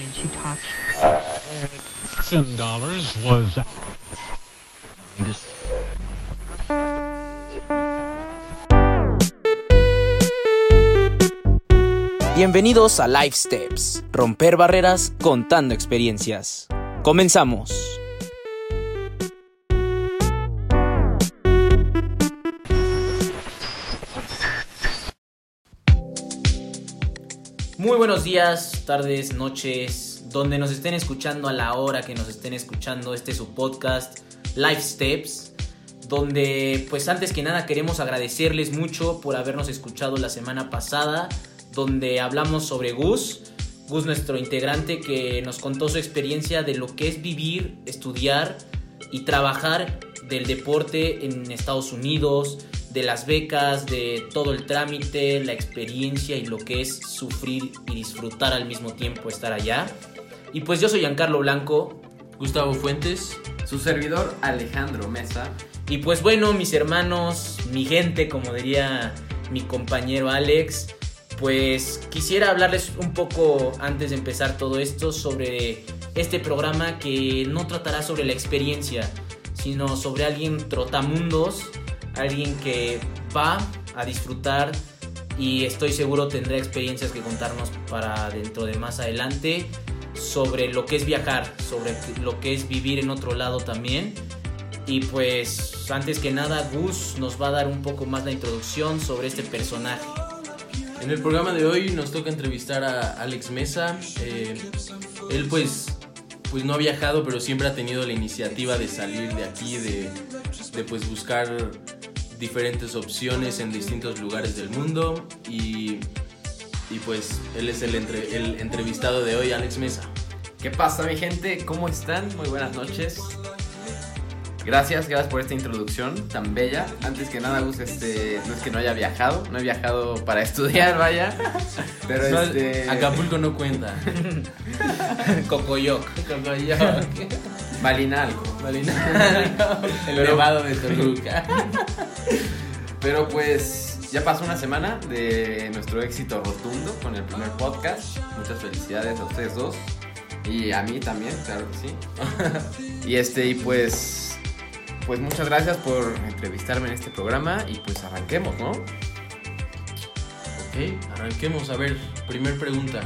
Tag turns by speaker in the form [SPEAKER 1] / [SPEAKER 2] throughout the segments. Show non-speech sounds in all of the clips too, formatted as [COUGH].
[SPEAKER 1] and she talks.
[SPEAKER 2] Ten dollars was.
[SPEAKER 3] Bienvenidos a Life Steps, romper barreras contando experiencias. Comenzamos. Muy buenos días, tardes, noches, donde nos estén escuchando a la hora que nos estén escuchando. Este es su podcast Life Steps, donde pues antes que nada queremos agradecerles mucho por habernos escuchado la semana pasada, donde hablamos sobre Gus. Gus, nuestro integrante, que nos contó su experiencia de lo que es vivir, estudiar y trabajar del deporte en Estados Unidos, de las becas, de todo el trámite, la experiencia y lo que es sufrir y disfrutar al mismo tiempo estar allá. Y pues yo soy Giancarlo Blanco.
[SPEAKER 4] Gustavo Fuentes.
[SPEAKER 5] Su servidor Alejandro Mesa.
[SPEAKER 3] Y pues bueno, mis hermanos, mi gente, como diría mi compañero Alex, pues quisiera hablarles un poco antes de empezar todo esto sobre este programa que no tratará sobre la experiencia, sino sobre alguien trotamundos, alguien que va a disfrutar y estoy seguro tendrá experiencias que contarnos para dentro de más adelante sobre lo que es viajar, sobre lo que es vivir en otro lado también. Y pues antes que nada Gus nos va a dar un poco más la introducción sobre este personaje.
[SPEAKER 4] En el programa de hoy nos toca entrevistar a Alex Mesa. Eh, él pues, pues no ha viajado, pero siempre ha tenido la iniciativa de salir de aquí, de, de pues buscar diferentes opciones en distintos lugares del mundo. Y, y pues él es el, entre, el entrevistado de hoy, Alex Mesa.
[SPEAKER 5] ¿Qué pasa mi gente? ¿Cómo están? Muy buenas noches. Gracias, gracias por esta introducción tan bella. Antes que nada, Gus, este, no es que no haya viajado, no he viajado para [LAUGHS] estudiar, vaya. Pero
[SPEAKER 4] No,
[SPEAKER 5] este.
[SPEAKER 4] Acapulco no cuenta. [LAUGHS]
[SPEAKER 3] Cocoyoc.
[SPEAKER 5] Malinalco. [LAUGHS]
[SPEAKER 4] el elevado de Toluca. [LAUGHS]
[SPEAKER 5] Pero pues ya pasó una semana de nuestro éxito rotundo con el primer podcast. Muchas felicidades a ustedes dos. Y a mí también, claro que sí. [LAUGHS] y este, y pues. Pues muchas gracias por entrevistarme en este programa. Y pues arranquemos, ¿no?
[SPEAKER 4] Ok, arranquemos. A ver, primer pregunta.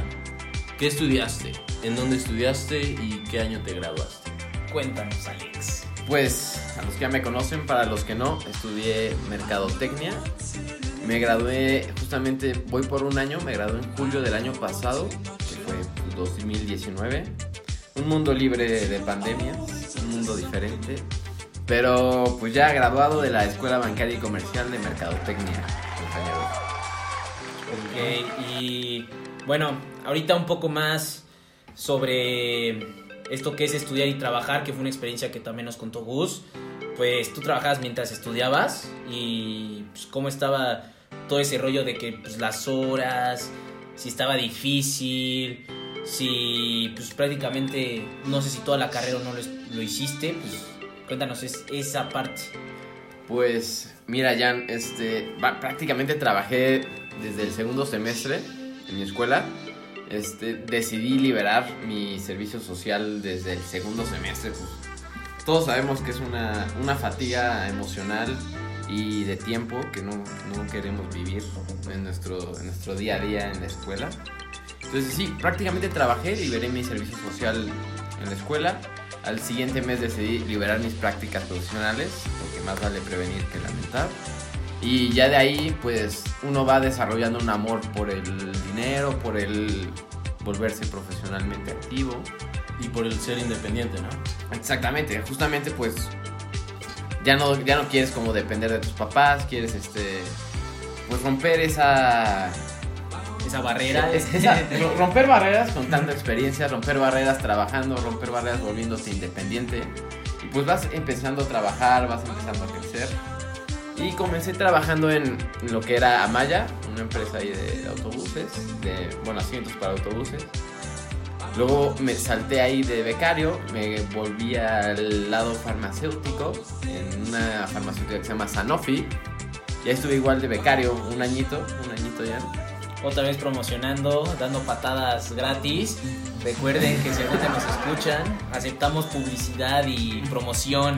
[SPEAKER 4] ¿Qué estudiaste? ¿En dónde estudiaste y qué año te graduaste?
[SPEAKER 3] Cuéntanos, Alex.
[SPEAKER 5] Pues a los que ya me conocen, para los que no, estudié mercadotecnia. Me gradué justamente, voy por un año, me gradué en julio del año pasado, que fue pues, 2019. Un mundo libre de pandemias, un mundo diferente. Pero pues ya graduado de la Escuela Bancaria y Comercial de Mercadotecnia, compañero.
[SPEAKER 3] Ok, y bueno, ahorita un poco más sobre esto que es estudiar y trabajar, que fue una experiencia que también nos contó Gus. Pues tú trabajabas mientras estudiabas y pues, cómo estaba todo ese rollo de que pues, las horas, si estaba difícil, si pues prácticamente, no sé si toda la carrera no lo, lo hiciste, pues cuéntanos es, esa parte.
[SPEAKER 5] Pues mira, Jan, este, prácticamente trabajé desde el segundo semestre en mi escuela. Este, decidí liberar mi servicio social desde el segundo semestre. Pues, todos sabemos que es una, una fatiga emocional y de tiempo que no, no queremos vivir en nuestro, en nuestro día a día en la escuela. Entonces sí, prácticamente trabajé, liberé mi servicio social en la escuela. Al siguiente mes decidí liberar mis prácticas profesionales, porque más vale prevenir que lamentar. Y ya de ahí, pues uno va desarrollando un amor por el dinero, por el volverse profesionalmente activo.
[SPEAKER 4] Y por el ser independiente, ¿no?
[SPEAKER 5] Exactamente, justamente pues ya no, ya no quieres como depender de tus papás, quieres este pues romper esa
[SPEAKER 3] Esa barrera.
[SPEAKER 5] es- esa- ro- romper barreras con tanta experiencia, romper barreras trabajando, romper barreras volviéndose independiente. Y pues vas empezando a trabajar, vas empezando a crecer. Y comencé trabajando en lo que era Amaya, una empresa ahí de, autobuses, de, bueno, asientos para autobuses. Luego me salté ahí de becario, me volví al lado farmacéutico, en una farmacéutica que se llama Sanofi. Y ahí estuve igual de becario, un añito, un añito ya.
[SPEAKER 3] Otra vez promocionando, dando patadas gratis. Recuerden que si ahorita nos escuchan, aceptamos publicidad y promoción.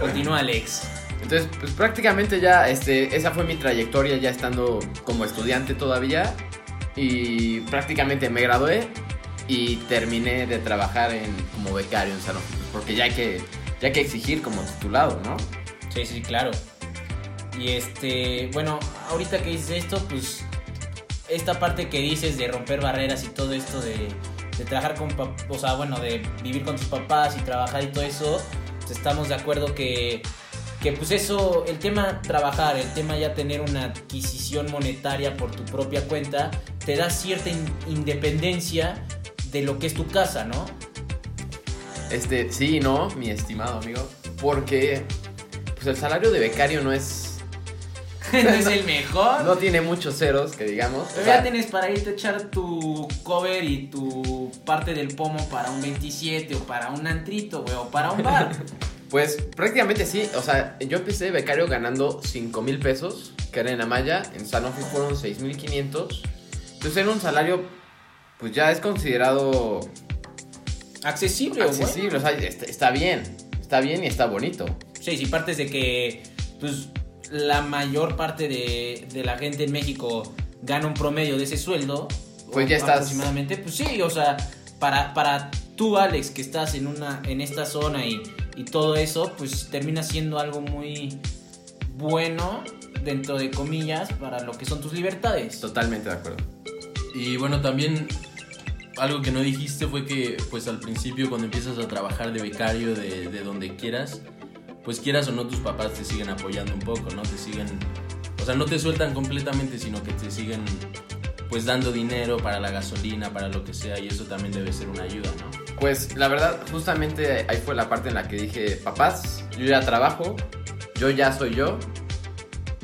[SPEAKER 3] Continúa, Alex.
[SPEAKER 5] Entonces, pues prácticamente ya, este, esa fue mi trayectoria ya estando como estudiante todavía. Y prácticamente me gradué y terminé de trabajar en, como becario en Sanofi. Porque ya hay que, ya que exigir como titulado, ¿no?
[SPEAKER 3] Sí, sí, claro. Y este, bueno, ahorita que dices esto, pues esta parte que dices de romper barreras y todo esto de, de trabajar con, o sea, bueno, de vivir con tus papás y trabajar y todo eso, pues, estamos de acuerdo que, que pues eso, el tema trabajar, el tema ya tener una adquisición monetaria por tu propia cuenta, te da cierta in- independencia de lo que es tu casa, ¿no?
[SPEAKER 5] Este, sí no, mi estimado amigo. Porque, pues el salario de becario no es. [LAUGHS]
[SPEAKER 3] no es el mejor.
[SPEAKER 5] No tiene muchos ceros, que digamos. O
[SPEAKER 3] Pero
[SPEAKER 5] sea,
[SPEAKER 3] ya tienes para irte a echar tu cover y tu parte del pomo para un 27 o para un antrito, güey, o para un bar. [LAUGHS]
[SPEAKER 5] Pues prácticamente sí. O sea, yo empecé de becario ganando 5 mil pesos, que era en Amaya. En Sanofi fueron 6 mil 500. Entonces era un salario, pues ya es considerado
[SPEAKER 3] Accesible,
[SPEAKER 5] accesible. O sea, está, está bien. Está bien y está bonito.
[SPEAKER 3] Sí, si partes de que, pues, la mayor parte de, de la gente en México gana un promedio de ese sueldo.
[SPEAKER 5] Pues ya estás-
[SPEAKER 3] Aproximadamente, pues sí, o sea, para, para tú, Alex, que estás en, una, en esta zona y, y todo eso, pues termina siendo algo muy bueno, dentro de comillas, para lo que son tus libertades.
[SPEAKER 5] Totalmente de acuerdo.
[SPEAKER 4] Y bueno, también algo que no dijiste fue que pues al principio cuando empiezas a trabajar de becario de, de donde quieras, pues quieras o no tus papás te siguen apoyando un poco, ¿no? Te siguen, o sea, no te sueltan completamente, sino que te siguen pues dando dinero para la gasolina, para lo que sea, y eso también debe ser una ayuda, ¿no?
[SPEAKER 5] Pues la verdad, justamente ahí fue la parte en la que dije, papás, yo ya trabajo, yo ya soy yo.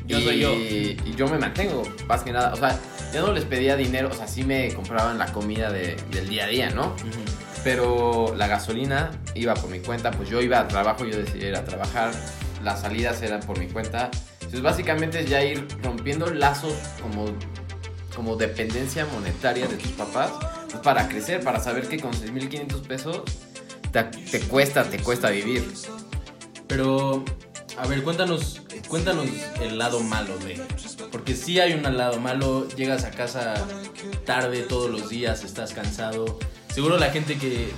[SPEAKER 3] Yo
[SPEAKER 5] y,
[SPEAKER 3] soy yo.
[SPEAKER 5] Y yo me mantengo, más que nada. O sea, ya no les pedía dinero, o sea, sí me compraban la comida de- del día a día, ¿no? Pero la gasolina iba por mi cuenta, pues yo iba a trabajo, yo decidí ir a trabajar, las salidas eran por mi cuenta. Entonces básicamente es ya ir rompiendo lazos como, como dependencia monetaria de tus papás pues, para crecer, para saber que con 6.500 pesos te, te cuesta, te cuesta vivir.
[SPEAKER 4] Pero, a ver, cuéntanos, cuéntanos el lado malo de. Porque sí hay un lado malo, llegas a casa tarde todos los días, estás cansado. Seguro la gente que,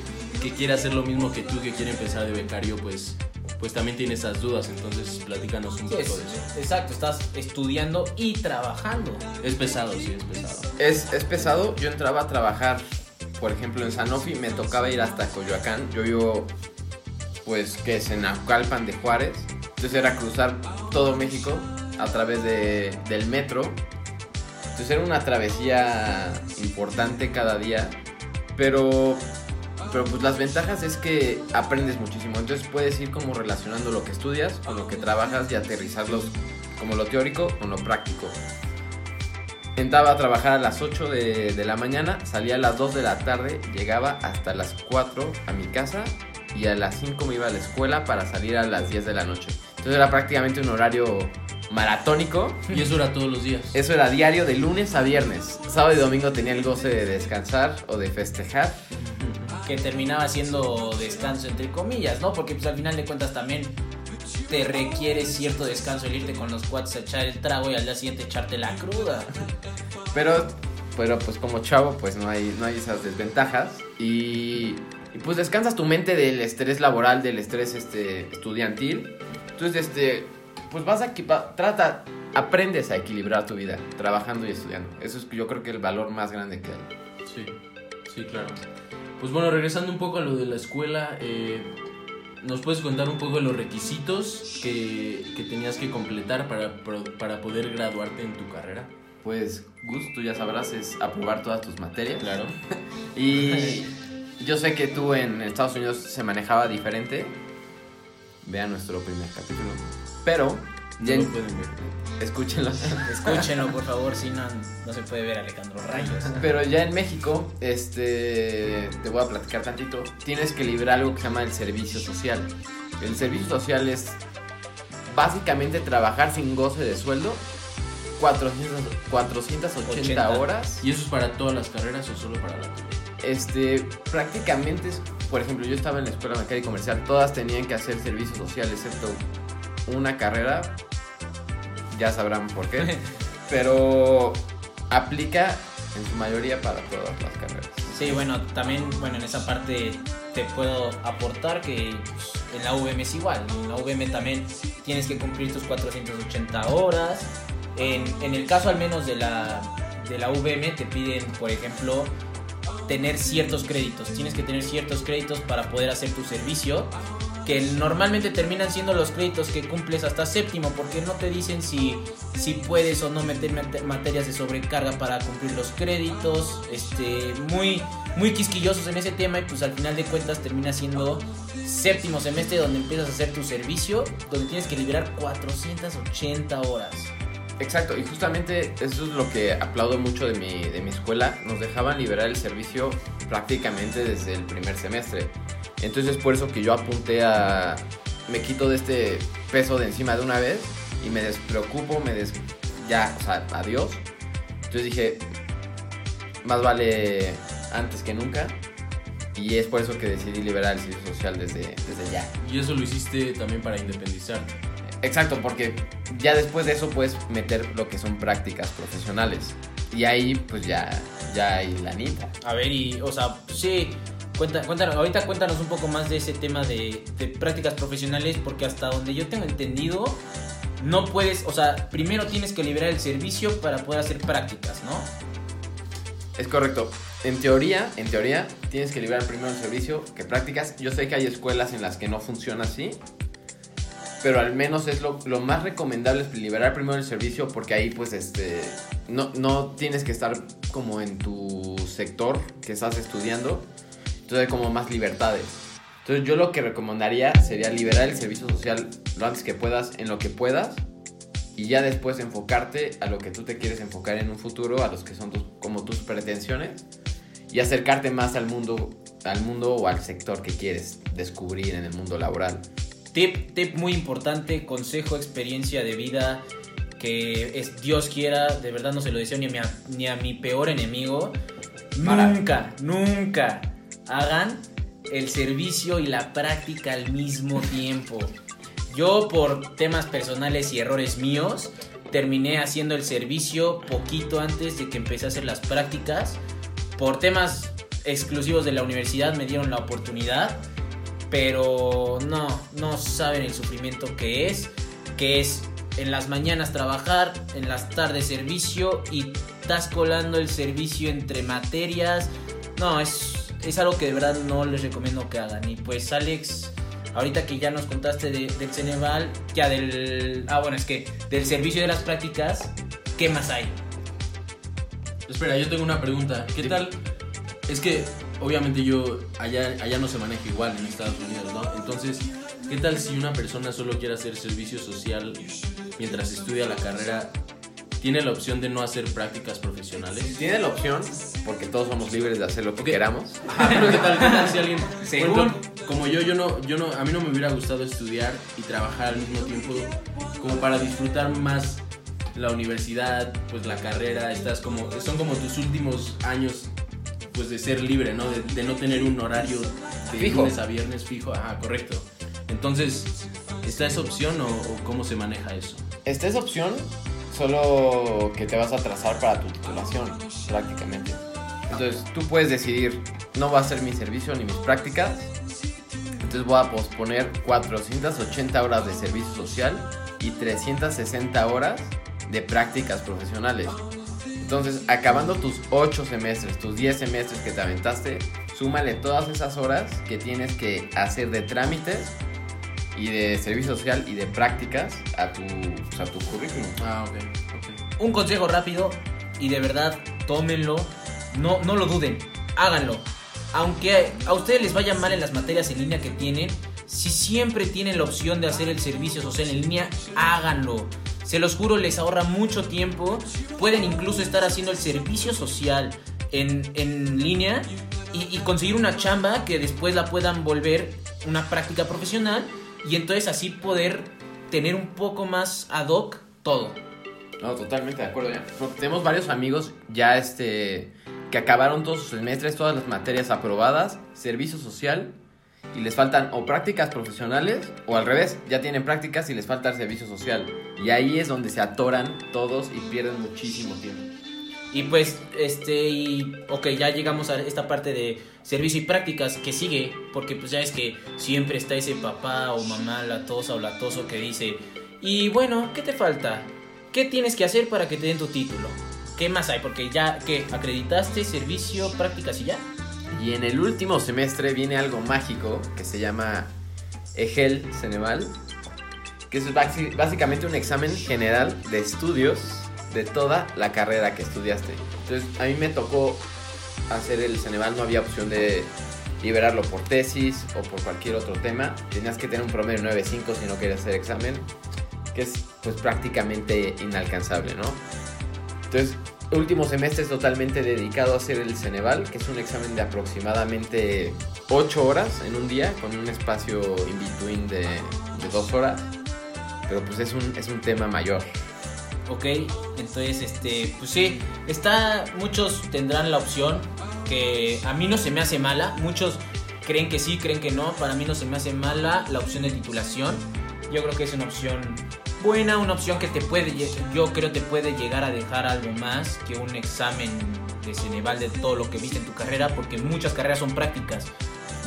[SPEAKER 4] que quiere hacer lo mismo que tú, que quiere empezar de becario, pues, pues también tiene esas dudas. Entonces, platícanos un
[SPEAKER 3] Sí,
[SPEAKER 4] poco
[SPEAKER 3] es-
[SPEAKER 4] de eso.
[SPEAKER 3] exacto, estás estudiando y trabajando.
[SPEAKER 4] Es pesado, sí, es pesado.
[SPEAKER 5] Es, es pesado, yo entraba a trabajar, por ejemplo, en Sanofi, me tocaba ir hasta Coyoacán, yo vivo, pues, que es en Naucalpan de Juárez, entonces era cruzar todo México a través de, del metro, entonces era una travesía importante cada día, pero, pero pues las ventajas es que aprendes muchísimo, entonces puedes ir como relacionando lo que estudias con lo que trabajas y aterrizarlos como lo teórico con lo práctico. Entraba a trabajar a las 8 de, de la mañana, salía a las 2 de la tarde, llegaba hasta las 4 a mi casa y a las 5 me iba a la escuela para salir a las 10 de la noche. Entonces era prácticamente un horario maratónico.
[SPEAKER 4] Y eso era todos los días.
[SPEAKER 5] Eso era diario de lunes a viernes. Sábado y domingo tenía el goce de descansar o de festejar.
[SPEAKER 3] Que terminaba siendo descanso entre comillas, ¿no? Porque pues al final de cuentas también te requiere cierto descanso el irte con los cuates a echar el trago y al día siguiente echarte la cruda.
[SPEAKER 5] Pero, pero pues como chavo, pues no hay, no hay esas desventajas. Y, y, pues descansas tu mente del estrés laboral, del estrés este, estudiantil. Entonces, este, pues vas a equipa- trata, aprendes a equilibrar tu vida, trabajando y estudiando. Eso es yo creo que el valor más grande que hay.
[SPEAKER 4] Sí, sí, claro. Pues bueno, regresando un poco a lo de la escuela, eh, ¿nos puedes contar un poco de los requisitos que, que tenías que completar para, para poder graduarte en tu carrera?
[SPEAKER 5] Pues, Gus, tú ya sabrás, es aprobar todas tus materias.
[SPEAKER 4] Claro. [LAUGHS]
[SPEAKER 5] Y yo sé que tú en Estados Unidos se manejaba diferente. Vean nuestro primer capítulo. Pero,
[SPEAKER 4] No
[SPEAKER 5] ya
[SPEAKER 4] lo
[SPEAKER 5] en-
[SPEAKER 4] pueden ver.
[SPEAKER 5] escúchenlo. [LAUGHS]
[SPEAKER 3] Escúchenlo, por favor, si no, no se puede ver a Alejandro Rayos.
[SPEAKER 5] Pero ya en México, este, te voy a platicar tantito. Tienes que librar algo que se llama el servicio social. El servicio social es básicamente trabajar sin goce de sueldo 400, 480
[SPEAKER 3] 80.
[SPEAKER 5] horas.
[SPEAKER 4] ¿Y eso es para todas las carreras o solo para la tuya?
[SPEAKER 5] Este, prácticamente, es- por ejemplo, yo estaba en la escuela mecánica y comercial, todas tenían que hacer servicio social, excepto una carrera, ya sabrán por qué, [LAUGHS] pero aplica en su mayoría para todas las carreras.
[SPEAKER 3] Sí, bueno, también, bueno, en esa parte te puedo aportar que pues, en la VM es igual. En la VM también tienes que cumplir tus 480 horas. En, en el caso al menos de la, de la VM te piden, por ejemplo, tener ciertos créditos. Tienes que tener ciertos créditos para poder hacer tu servicio. Que normalmente terminan siendo los créditos que cumples hasta séptimo, porque no te dicen si, si puedes o no meter mate- materias de sobrecarga para cumplir los créditos. Este, muy, muy quisquillosos en ese tema, y pues al final de cuentas termina siendo séptimo semestre donde empiezas a hacer tu servicio, donde tienes que liberar 480 horas.
[SPEAKER 5] Exacto, y justamente eso es lo que aplaudo mucho de mi, de mi escuela. Nos dejaban liberar el servicio prácticamente desde el primer semestre. Entonces es por eso que yo apunté a... Me quito de este peso de encima de una vez y me despreocupo, me des... Ya, o sea, adiós. Entonces dije, más vale antes que nunca. Y es por eso que decidí liberar el servicio social desde, desde ya.
[SPEAKER 4] Y eso lo hiciste también para independizarte.
[SPEAKER 5] Exacto, porque ya después de eso puedes meter lo que son prácticas profesionales. Y ahí pues ya, ya hay lanita.
[SPEAKER 3] A ver, y, o sea, sí, cuenta, cuéntanos, ahorita cuéntanos un poco más de ese tema de, de prácticas profesionales, porque hasta donde yo tengo entendido, no puedes, o sea, primero tienes que liberar el servicio para poder hacer prácticas, ¿no?
[SPEAKER 5] Es correcto. En teoría, en teoría, tienes que liberar primero el servicio que prácticas. Yo sé que hay escuelas en las que no funciona así. Pero al menos es lo, lo más recomendable es liberar primero el servicio porque ahí pues este no, no tienes que estar como en tu sector que estás estudiando. Entonces hay como más libertades. Entonces yo lo que recomendaría sería liberar el servicio social lo antes que puedas, en lo que puedas. Y ya después enfocarte a lo que tú te quieres enfocar en un futuro, a los que son tus, como tus pretensiones. Y acercarte más al mundo, al mundo o al sector que quieres descubrir en el mundo laboral.
[SPEAKER 3] Tip, tip muy importante, consejo, experiencia de vida, que es Dios quiera, de verdad no se lo deseo ni a mi, ni a mi peor enemigo. Nunca, nunca hagan el servicio y la práctica al mismo tiempo. Yo por temas personales y errores míos, terminé haciendo el servicio poquito antes de que empecé a hacer las prácticas. Por temas exclusivos de la universidad me dieron la oportunidad pero no, no saben el sufrimiento que es, que es en las mañanas trabajar, en las tardes servicio y estás colando el servicio entre materias. No, es, es algo que de verdad no les recomiendo que hagan. Y pues Alex, ahorita que ya nos contaste de- del Ceneval, ya del... Ah, bueno, es que del servicio de las prácticas, ¿qué más hay?
[SPEAKER 4] Espera, yo tengo una pregunta. ¿Qué tal? Es que obviamente yo allá, allá no se maneja igual en Estados Unidos, ¿no? Entonces, ¿qué tal si una persona solo quiere hacer servicio social mientras estudia la carrera? ¿Tiene la opción de no hacer prácticas profesionales?
[SPEAKER 5] Tiene la opción, porque todos somos libres de hacer lo que queramos.
[SPEAKER 4] Ajá, [LAUGHS] pero ¿qué tal, qué tal si alguien,
[SPEAKER 3] Según-
[SPEAKER 4] ejemplo, como yo, yo no, yo no, a mí no me hubiera gustado estudiar y trabajar al mismo tiempo, como para disfrutar más la universidad, pues la carrera, estás como, son como tus últimos años, pues de ser libre, ¿no? De, de no tener un horario de
[SPEAKER 5] Fijo.
[SPEAKER 4] lunes a viernes fijo, ajá, correcto. Entonces, ¿está esa opción o, o cómo se maneja eso?
[SPEAKER 5] Esta es opción, solo que te vas a trazar para tu titulación, prácticamente. Entonces tú puedes decidir, no va a ser mi servicio ni mis prácticas, entonces voy a posponer 480 horas de servicio social y 360 horas de prácticas profesionales. Entonces, acabando tus 8 semestres, tus 10 semestres que te aventaste, súmale todas esas horas que tienes que hacer de trámites y de servicio social y de prácticas a tu, pues, a tu currículum.
[SPEAKER 4] Ah, ok,
[SPEAKER 3] un consejo rápido y de verdad tómenlo, no, no lo duden, háganlo. Aunque a ustedes les vaya mal en las materias en línea que tienen, si siempre tienen la opción de hacer el servicio social en línea, háganlo. Se los juro, les ahorra mucho tiempo. Pueden incluso estar haciendo el servicio social en, en línea y, y conseguir una chamba que después la puedan volver una práctica profesional y entonces así poder tener un poco más ad hoc todo.
[SPEAKER 5] No, totalmente de acuerdo ya. Porque tenemos varios amigos ya este que acabaron todos sus semestres, todas las materias aprobadas, servicio social y les faltan o prácticas profesionales o al revés, ya tienen prácticas y les falta el servicio social. Y ahí es donde se atoran todos y pierden muchísimo tiempo.
[SPEAKER 3] Y pues, este, y, ok, ya llegamos a esta parte de servicio y prácticas que sigue, porque pues ya es que siempre está ese papá o mamá latosa o latoso que dice, y bueno, ¿qué te falta? ¿Qué tienes que hacer para que te den tu título? ¿Qué más hay? Porque ya, ¿qué? ¿Acreditaste servicio, prácticas y ya?
[SPEAKER 5] Y en el último semestre viene algo mágico que se llama EGEL Ceneval, que es básicamente un examen general de estudios de toda la carrera que estudiaste. Entonces, a mí me tocó hacer el Ceneval, no había opción de liberarlo por tesis o por cualquier otro tema. Tenías que tener un promedio 9.5 si no querías hacer examen, que es pues prácticamente inalcanzable, ¿no? Entonces, último semestre es totalmente dedicado a hacer el Ceneval, que es un examen de aproximadamente 8 horas en un día, con un espacio in between de, de 2 horas. Pero pues es un, es un tema mayor.
[SPEAKER 3] Ok, entonces, este, pues sí, está, muchos tendrán la opción que a mí no se me hace mala, muchos creen que sí, creen que no, para mí no se me hace mala la opción de titulación, yo creo que es una opción buena, una opción que te puede, yo creo te puede llegar a dejar algo más que un examen de Ceneval de todo lo que viste en tu carrera, porque muchas carreras son prácticas,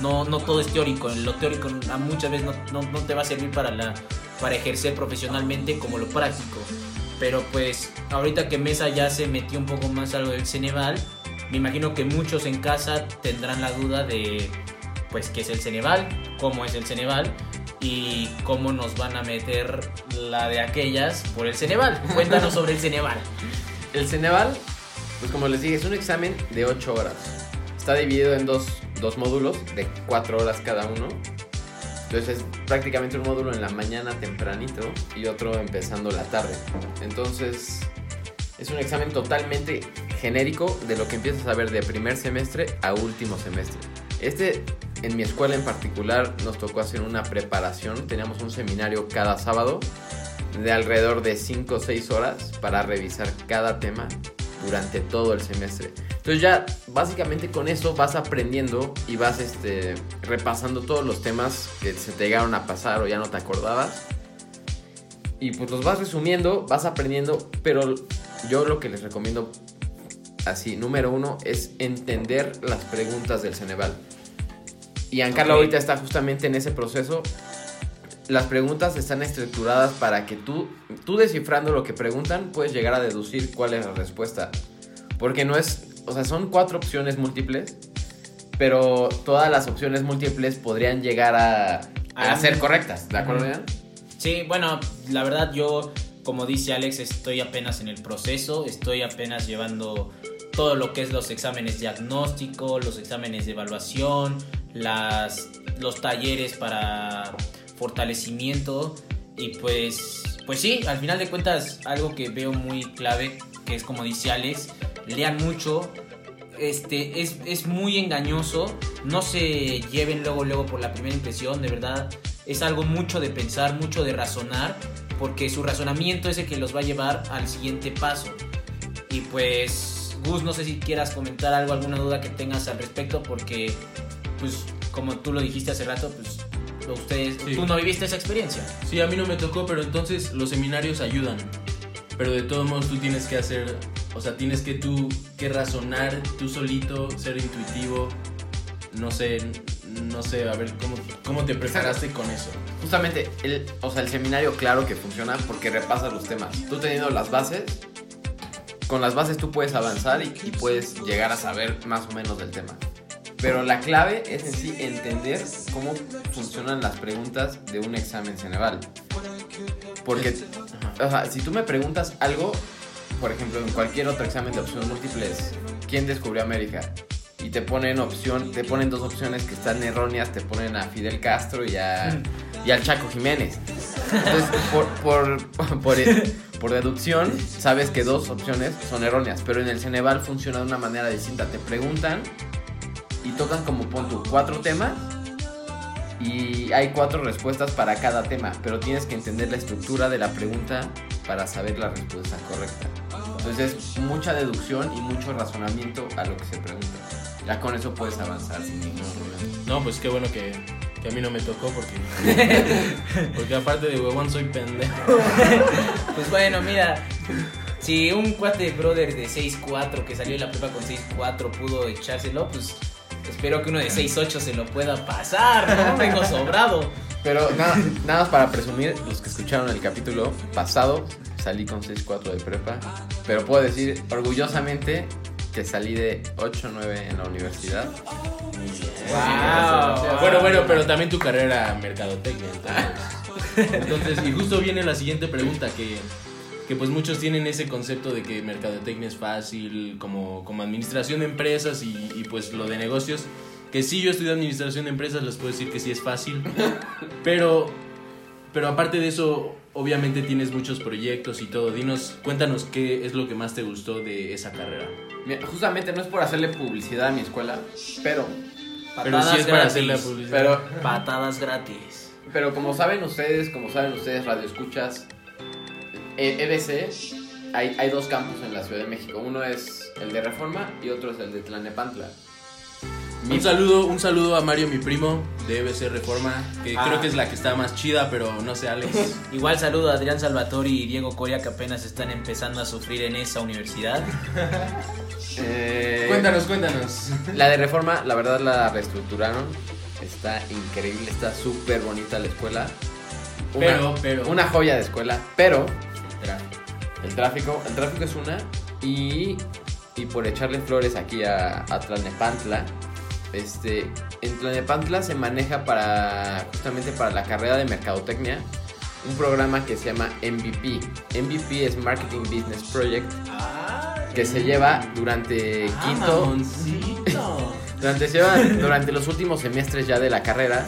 [SPEAKER 3] no, no todo es teórico, lo teórico muchas veces no, no- no te va a servir para, la, para ejercer profesionalmente como lo práctico. Pero pues ahorita que Mesa ya se metió un poco más a lo del Ceneval, me imagino que muchos en casa tendrán la duda de pues qué es el Ceneval, cómo es el Ceneval y cómo nos van a meter la de aquellas por el Ceneval. Cuéntanos sobre el Ceneval.
[SPEAKER 5] El Ceneval, pues como les dije, es un examen de 8 horas. Está dividido en dos, dos módulos de 4 horas cada uno. Entonces es prácticamente un módulo en la mañana tempranito y otro empezando la tarde. Entonces es un examen totalmente genérico de lo que empiezas a ver de primer semestre a último semestre. Este, en mi escuela en particular, nos tocó hacer una preparación. Teníamos un seminario cada sábado de alrededor de 5 o 6 horas para revisar cada tema durante todo el semestre. Entonces ya básicamente con eso vas aprendiendo y vas este, repasando todos los temas que se te llegaron a pasar o ya no te acordabas. Y pues los vas resumiendo, vas aprendiendo, pero yo lo que les recomiendo así, número uno, es entender las preguntas del Ceneval. Y Ancarla
[SPEAKER 3] Ok.
[SPEAKER 5] ahorita está justamente en ese proceso las preguntas están estructuradas para que tú, tú descifrando lo que preguntan, puedes llegar a deducir cuál es la respuesta. Porque no es, o sea, son cuatro opciones múltiples, pero todas las opciones múltiples podrían llegar a, a
[SPEAKER 3] Ah.
[SPEAKER 5] ser correctas, ¿de acuerdo. Ian?
[SPEAKER 3] Sí, bueno, la verdad yo, como dice Alex, estoy apenas en el proceso, estoy apenas llevando todo lo que es los exámenes diagnósticos, los exámenes de evaluación, las, los talleres para fortalecimiento y pues, pues sí, al final de cuentas algo que veo muy clave, que es como dice Alex, lean mucho, este, es, es muy engañoso. No se lleven luego, luego por la primera impresión, de verdad. Es algo mucho de pensar, mucho de razonar, porque su razonamiento es el que los va a llevar al siguiente paso. Y pues, Gus, no sé si quieras comentar algo, alguna duda que tengas al respecto, porque, pues, como tú lo dijiste hace rato, pues, ustedes,
[SPEAKER 4] Sí.
[SPEAKER 3] tú no viviste esa experiencia.
[SPEAKER 4] Sí, a mí no me tocó, pero entonces los seminarios ayudan. Pero de todos modos tú tienes que hacer, o sea, tienes que tú que razonar tú solito, ser intuitivo. No sé, no sé, a ver cómo, cómo te preparaste con eso.
[SPEAKER 5] Justamente, el, o sea, el seminario claro que funciona porque repasas los temas. Tú teniendo las bases, con las bases tú puedes avanzar y, y puedes llegar a saber más o menos del tema. Pero la clave es en sí entender cómo funcionan las preguntas de un examen Ceneval. Porque, si tú me preguntas algo, por ejemplo, en cualquier otro examen de opción múltiples, ¿quién descubrió América? Y te ponen opción, te ponen dos opciones que están erróneas, te ponen a Fidel Castro y a, y al Chaco Jiménez. Entonces, por, por, [LAUGHS] por, deducción, sabes que dos opciones son erróneas, pero en el Ceneval funciona de una manera distinta. Te preguntan y tocan como pon cuatro temas y hay cuatro respuestas para cada tema, pero tienes que entender la estructura de la pregunta para saber la respuesta correcta. Entonces es mucha deducción y mucho razonamiento a lo que se pregunta. Ya con eso puedes avanzar sin ningún problema.
[SPEAKER 4] No, pues qué bueno que, que a mí no me tocó porque. [LAUGHS] porque aparte de huevón soy pendejo. [LAUGHS]
[SPEAKER 3] Pues bueno, mira, si un cuate brother de 6'4 que salió de la prepa con 6'4 pudo echárselo, pues espero que uno de 6'8 se lo pueda pasar, ¿no? [LAUGHS] Vengo sobrado.
[SPEAKER 5] Pero nada, nada más para presumir, los que escucharon el capítulo pasado, salí con 6.4 de prepa. Pero puedo decir orgullosamente que salí de 8.9 en la universidad.
[SPEAKER 3] Wow.
[SPEAKER 4] Bueno, bueno, pero también tu carrera mercadotecnia. Entonces, [LAUGHS] entonces, y justo viene la siguiente pregunta que, que pues muchos tienen ese concepto de que mercadotecnia es fácil, como, como administración de empresas y, y pues lo de negocios. Que sí, yo estudié administración de empresas, les puedo decir que sí es fácil. [LAUGHS] Pero, pero aparte de eso, obviamente tienes muchos proyectos y todo. Dinos, cuéntanos qué es lo que más te gustó de esa carrera.
[SPEAKER 5] Mira, justamente no es por hacerle publicidad a mi escuela, pero,
[SPEAKER 4] Pero sí es para hacer la
[SPEAKER 3] gratis.
[SPEAKER 4] publicidad.
[SPEAKER 5] pero, [LAUGHS]
[SPEAKER 3] Patadas gratis.
[SPEAKER 5] pero como saben ustedes, como saben ustedes, radio escuchas, EBC, hay, hay dos campus en la Ciudad de México. Uno es el de Reforma y otro es el de Tlanepantla.
[SPEAKER 4] Un saludo, un saludo a Mario, mi primo, de EBC Reforma, que
[SPEAKER 3] Ah.
[SPEAKER 4] creo que es la que está más chida, pero no sé, Alex. [LAUGHS]
[SPEAKER 3] Igual saludo a Adrián Salvatori y Diego Coria que apenas están empezando a sufrir en esa universidad. [LAUGHS]
[SPEAKER 5] Eh,
[SPEAKER 4] cuéntanos, cuéntanos.
[SPEAKER 5] La de Reforma, la verdad la reestructuraron. Está increíble, está súper bonita la escuela. Una,
[SPEAKER 4] Pero, pero.
[SPEAKER 5] Una joya de escuela, pero
[SPEAKER 4] El tráfico.
[SPEAKER 5] el tráfico, es una. Y, y por echarle flores aquí a, a Tlalnepantla, este, en Tlalnepantla se maneja para justamente para la carrera de mercadotecnia un programa que se llama MVP. MVP es Marketing Business Project que se lleva durante
[SPEAKER 4] Ah,
[SPEAKER 5] quinto, [LAUGHS] durante, se lleva durante los últimos semestres ya de la carrera,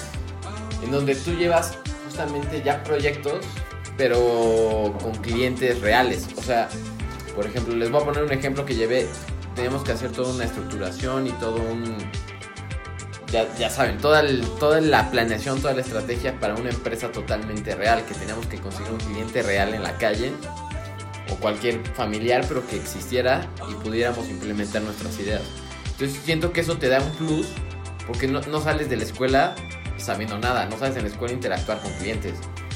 [SPEAKER 5] en donde tú llevas justamente ya proyectos, pero con clientes reales. O sea, por ejemplo, les voy a poner un ejemplo que llevé. Tenemos que hacer toda una estructuración y todo un... Ya, ya saben, toda, el- toda la planeación, toda la estrategia para una empresa totalmente real, que teníamos que conseguir un cliente real en la calle o cualquier familiar, pero que existiera y pudiéramos implementar nuestras ideas. Entonces siento que eso te da un plus porque no, no sales de la escuela sabiendo nada, no sales en la escuela interactuar con clientes.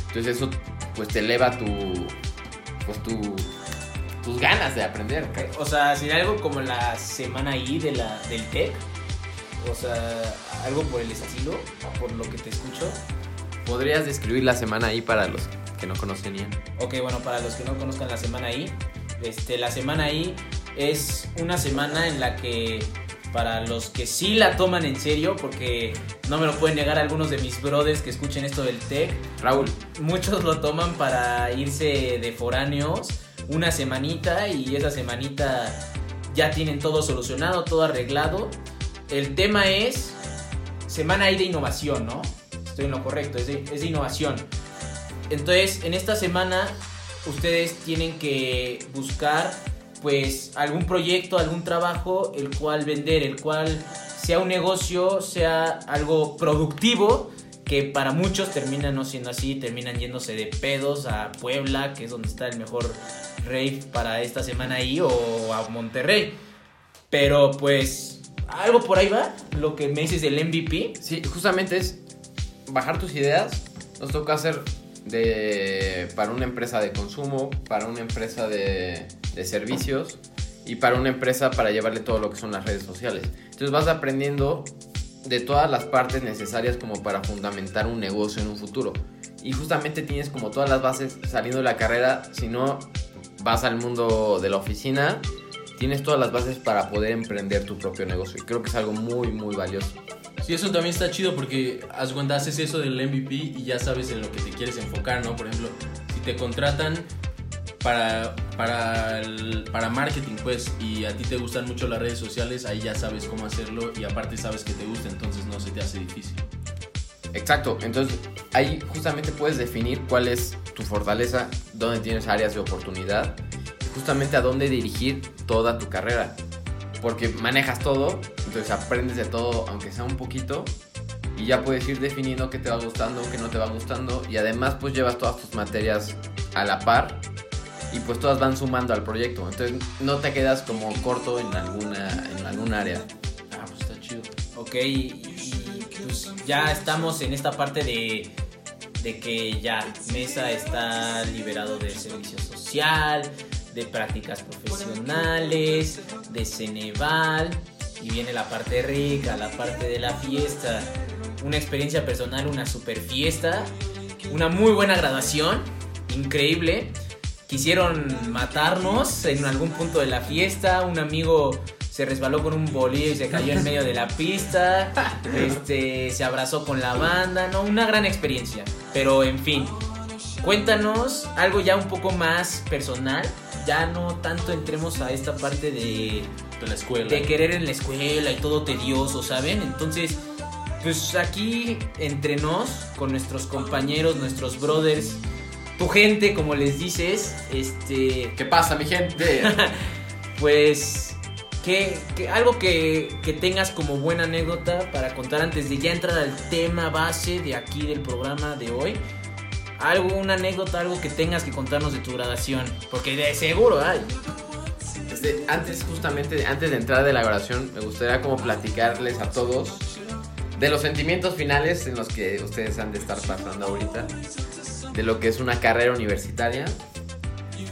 [SPEAKER 5] Entonces eso pues te eleva tu pues tu tus ganas de aprender.
[SPEAKER 3] O sea, sería algo como la semana I de la, del TEC. O sea, algo por el estilo, por lo que te escucho.
[SPEAKER 5] ¿Podrías describir la semana ahí para los que no conocen bien?
[SPEAKER 3] Ok, bueno, para los que no conozcan la semana I, este, la semana I es una semana en la que para los que sí la toman en serio, porque no me lo pueden negar algunos de mis brothers que escuchen esto del TEC,
[SPEAKER 5] Raúl,
[SPEAKER 3] muchos lo toman para irse de foráneos una semanita y esa semanita ya tienen todo solucionado, todo arreglado. El tema es semana ahí de innovación, ¿no? Estoy en lo correcto, es de, es de innovación. Entonces, en esta semana ustedes tienen que buscar pues algún proyecto, algún trabajo, el cual vender, el cual sea un negocio, sea algo productivo, que para muchos termina no siendo así, terminan yéndose de pedos a Puebla, que es donde está el mejor rave para esta semana ahí, o a Monterrey. Pero pues algo por ahí va, lo que me dices del MVP.
[SPEAKER 5] sí, justamente es bajar tus ideas. Nos toca hacer de para una empresa de consumo, para una empresa de, de servicios y para una empresa para llevarle todo lo que son las redes sociales. Entonces vas aprendiendo de todas las partes necesarias como para fundamentar un negocio en un futuro. Y justamente tienes como todas las bases saliendo de la carrera, si no vas al mundo de la oficina, tienes todas las bases para poder emprender tu propio negocio. Y creo que es algo muy, muy valioso.
[SPEAKER 4] Sí, eso también está chido porque haz haces eso del MVP y ya sabes en lo que te quieres enfocar, ¿no? Por ejemplo, si te contratan para, para, para marketing, pues, y a ti te gustan mucho las redes sociales, ahí ya sabes cómo hacerlo y aparte sabes que te gusta, entonces no se te hace difícil.
[SPEAKER 5] Exacto, entonces ahí justamente puedes definir cuál es tu fortaleza, dónde tienes áreas de oportunidad, justamente a dónde dirigir toda tu carrera. Porque manejas todo, entonces aprendes de todo, aunque sea un poquito, y ya puedes ir definiendo qué te va gustando, qué no te va gustando, y además pues llevas todas tus materias a la par y pues todas van sumando al proyecto. Entonces no te quedas como corto en alguna, en algún área.
[SPEAKER 4] Ah, pues está chido.
[SPEAKER 3] Ok, y, pues ya estamos en esta parte de, de que ya Mesa está liberado de servicio social, de prácticas profesionales, de Ceneval, y viene la parte rica, la parte de la fiesta, una experiencia personal, una super fiesta, una muy buena graduación, increíble. Quisieron matarnos en algún punto de la fiesta, un amigo se resbaló con un bolillo y se cayó en medio de la pista, este, se abrazó con la banda, ¿no? Una gran experiencia. Pero en fin, cuéntanos algo ya un poco más personal, ya no tanto entremos a esta parte de,
[SPEAKER 4] De la escuela.
[SPEAKER 3] de querer en la escuela y todo tedioso, ¿saben? Entonces, pues aquí entre nos, con nuestros compañeros, nuestros brothers, tu gente, como les dices, este,
[SPEAKER 5] ¿Qué pasa, mi gente? [LAUGHS]
[SPEAKER 3] pues que, que algo que, que tengas como buena anécdota para contar antes de ya entrar al tema base de aquí del programa de hoy. Algo, una anécdota, algo que tengas que contarnos de tu graduación. Porque de seguro hay.
[SPEAKER 5] Este, antes, justamente, antes de entrar de la oración, me gustaría como platicarles a todos de los sentimientos finales en los que ustedes han de estar pasando ahorita, de lo que es una carrera universitaria.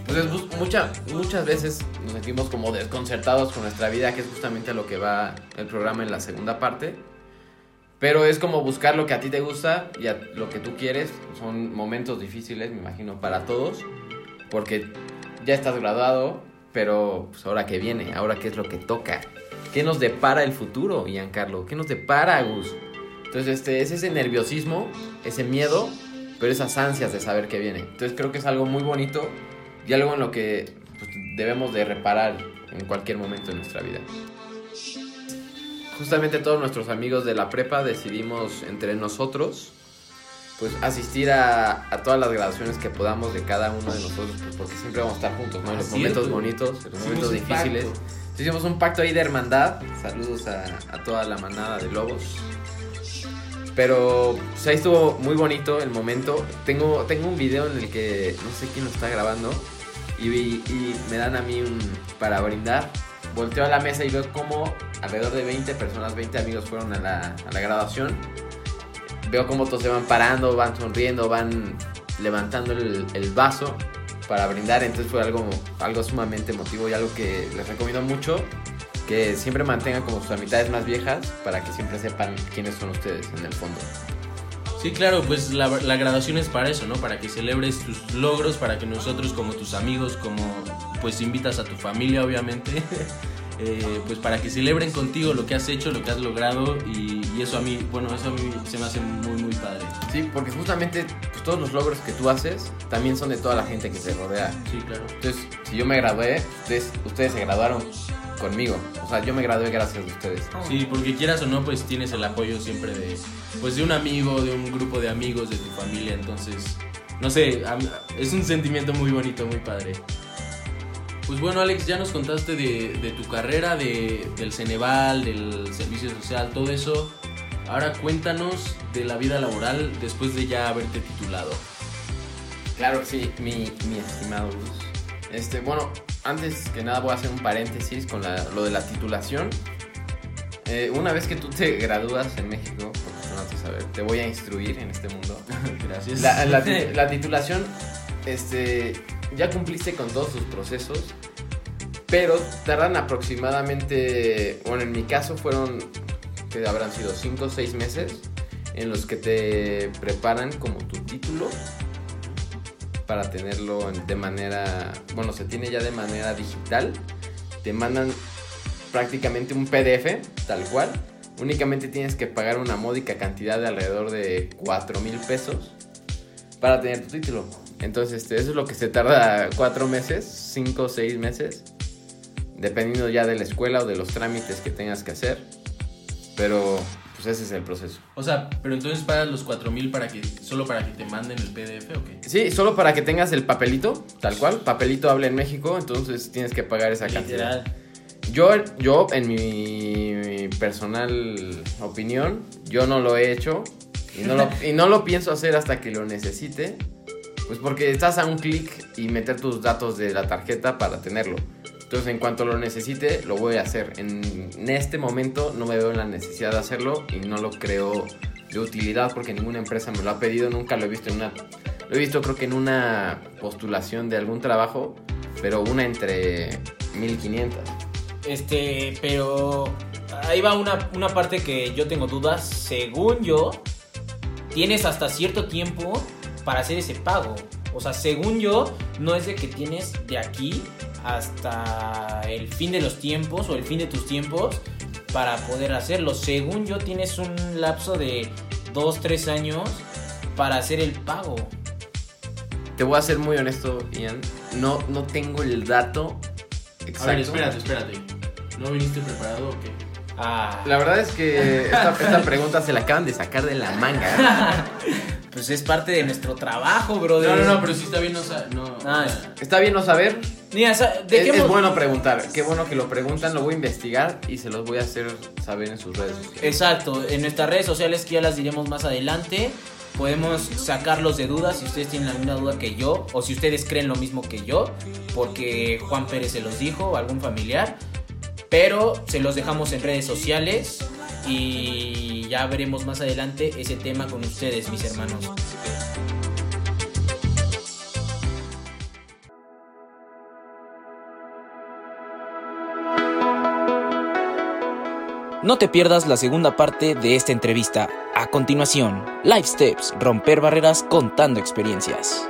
[SPEAKER 5] Bu- mucha- muchas veces nos sentimos como desconcertados con nuestra vida, que es justamente lo que va el programa en la segunda parte. Pero es como buscar lo que a ti te gusta y a lo que tú quieres. Son momentos difíciles, me imagino, para todos. Porque ya estás graduado, pero pues ahora que viene, ahora qué es lo que toca. ¿Qué nos depara el futuro, Giancarlo? ¿Qué nos depara, Agus? Entonces, este, es ese nerviosismo, ese miedo, pero esas ansias de saber qué viene. Entonces, creo que es algo muy bonito y algo en lo que pues, debemos de reparar en cualquier momento de nuestra vida. Justamente todos nuestros amigos de la prepa decidimos entre nosotros pues asistir a, a todas las graduaciones que podamos de cada uno de nosotros, pues, porque siempre vamos a estar juntos, ¿no? En los momentos bonitos, en los momentos difíciles. Entonces, hicimos un pacto ahí de hermandad. Saludos a, a toda la manada de lobos. Pero pues, ahí estuvo muy bonito el momento. Tengo, tengo un video en el que no sé quién lo está grabando. Y, me dan a mí un para brindar. Volteo a la mesa y veo como alrededor de 20 personas, 20 amigos fueron a la, a la graduación. Veo como todos se van parando, van sonriendo, van levantando el, el vaso para brindar. Entonces fue algo, algo sumamente emotivo y algo que les recomiendo mucho. Que siempre mantengan como sus amistades más viejas para que siempre sepan quiénes son ustedes en el fondo.
[SPEAKER 4] Sí, claro, pues la, la graduación es para eso, ¿no? Para que celebres tus logros, para que nosotros como tus amigos, como pues invitas a tu familia, obviamente, [LAUGHS] eh, pues para que celebren contigo lo que has hecho, lo que has logrado y, y eso a mí, bueno, eso a mí se me hace muy, muy padre.
[SPEAKER 5] Sí, porque justamente pues, todos los logros que tú haces también son de toda la gente que te rodea.
[SPEAKER 4] Sí, claro.
[SPEAKER 5] Entonces, si yo me gradué, ustedes, ustedes se graduaron conmigo. O sea, yo me gradué gracias a ustedes.
[SPEAKER 4] Sí, porque quieras o no, pues tienes el apoyo siempre de, pues de un amigo, de un grupo de amigos, de tu familia, entonces, no sé, es un sentimiento muy bonito, muy padre. Pues bueno, Alex, ya nos contaste de, de tu carrera, de, del Ceneval, del servicio social, todo eso. Ahora cuéntanos de la vida laboral después de ya haberte titulado.
[SPEAKER 5] Claro que sí, mi, mi estimado. Este, bueno, antes que nada voy a hacer un paréntesis con la- lo de la titulación. Eh, una vez que tú te gradúas en México, porque no saber, te voy a instruir en este mundo. [LAUGHS]
[SPEAKER 4] Gracias.
[SPEAKER 5] La, la [LAUGHS] ti- la titulación, este, ya cumpliste con todos sus procesos, pero tardan aproximadamente, bueno, en mi caso fueron, que habrán sido 5 o 6 meses, en los que te preparan como tu título para tenerlo en- de manera, bueno, se tiene ya de manera digital, te mandan prácticamente un PDF, tal cual. Únicamente tienes que pagar una módica cantidad de alrededor de 4 mil pesos para tener tu título. Entonces, este, eso es lo que se tarda cuatro meses, cinco o seis meses, dependiendo ya de la escuela o de los trámites que tengas que hacer. Pero, pues ese es el proceso.
[SPEAKER 4] O sea, pero entonces pagas los 4000 para que, solo para que te manden el PDF o qué?
[SPEAKER 5] Sí, solo para que tengas el papelito, tal cual. Papelito habla en México, entonces tienes que pagar esa cantidad. Yo, yo, en mi personal opinión, yo no lo he hecho y no lo, [LAUGHS] y no lo pienso hacer hasta que lo necesite. Pues porque estás a un clic y meter tus datos de la tarjeta para tenerlo. Entonces, en cuanto lo necesite, lo voy a hacer. En, este momento no me veo en la necesidad de hacerlo y no lo creo de utilidad porque ninguna empresa me lo ha pedido. Nunca lo he visto en una. Lo he visto, creo que en una postulación de algún trabajo, pero una entre 1500.
[SPEAKER 3] Este, pero ahí va una, una parte que yo tengo dudas. Según yo, tienes hasta cierto tiempo para hacer ese pago. O sea, según yo, no es de que tienes de aquí hasta el fin de los tiempos o el fin de tus tiempos para poder hacerlo. Según yo, tienes un lapso de 2, 3 años para hacer el pago.
[SPEAKER 5] Te voy a ser muy honesto, Ian. No, no tengo el dato exacto.
[SPEAKER 4] A ver, espérate, espérate. ¿No viniste preparado o qué?
[SPEAKER 3] Ah,
[SPEAKER 5] La verdad es que esta, esta pregunta se la acaban de sacar de la manga. [LAUGHS]
[SPEAKER 3] pues es parte de nuestro trabajo, brother.
[SPEAKER 4] No, no, no, pero sí está bien, no, sa- no
[SPEAKER 3] Ah,
[SPEAKER 5] Está bien no saber.
[SPEAKER 3] Mira, sa- ¿de
[SPEAKER 5] Es,
[SPEAKER 3] qué
[SPEAKER 5] es
[SPEAKER 3] mo-
[SPEAKER 5] bueno preguntar. Qué bueno que lo preguntan. Lo voy a investigar y se los voy a hacer saber en sus redes sociales.
[SPEAKER 3] Exacto, en nuestras redes sociales que ya las diremos más adelante, podemos sacarlos de dudas si ustedes tienen alguna duda que yo o si ustedes creen lo mismo que yo, porque Juan Pérez se los dijo o algún familiar, pero se los dejamos en redes sociales y ya veremos más adelante ese tema con ustedes, mis hermanos. No te pierdas la segunda parte de esta entrevista. A continuación, Life Steps, romper barreras contando experiencias.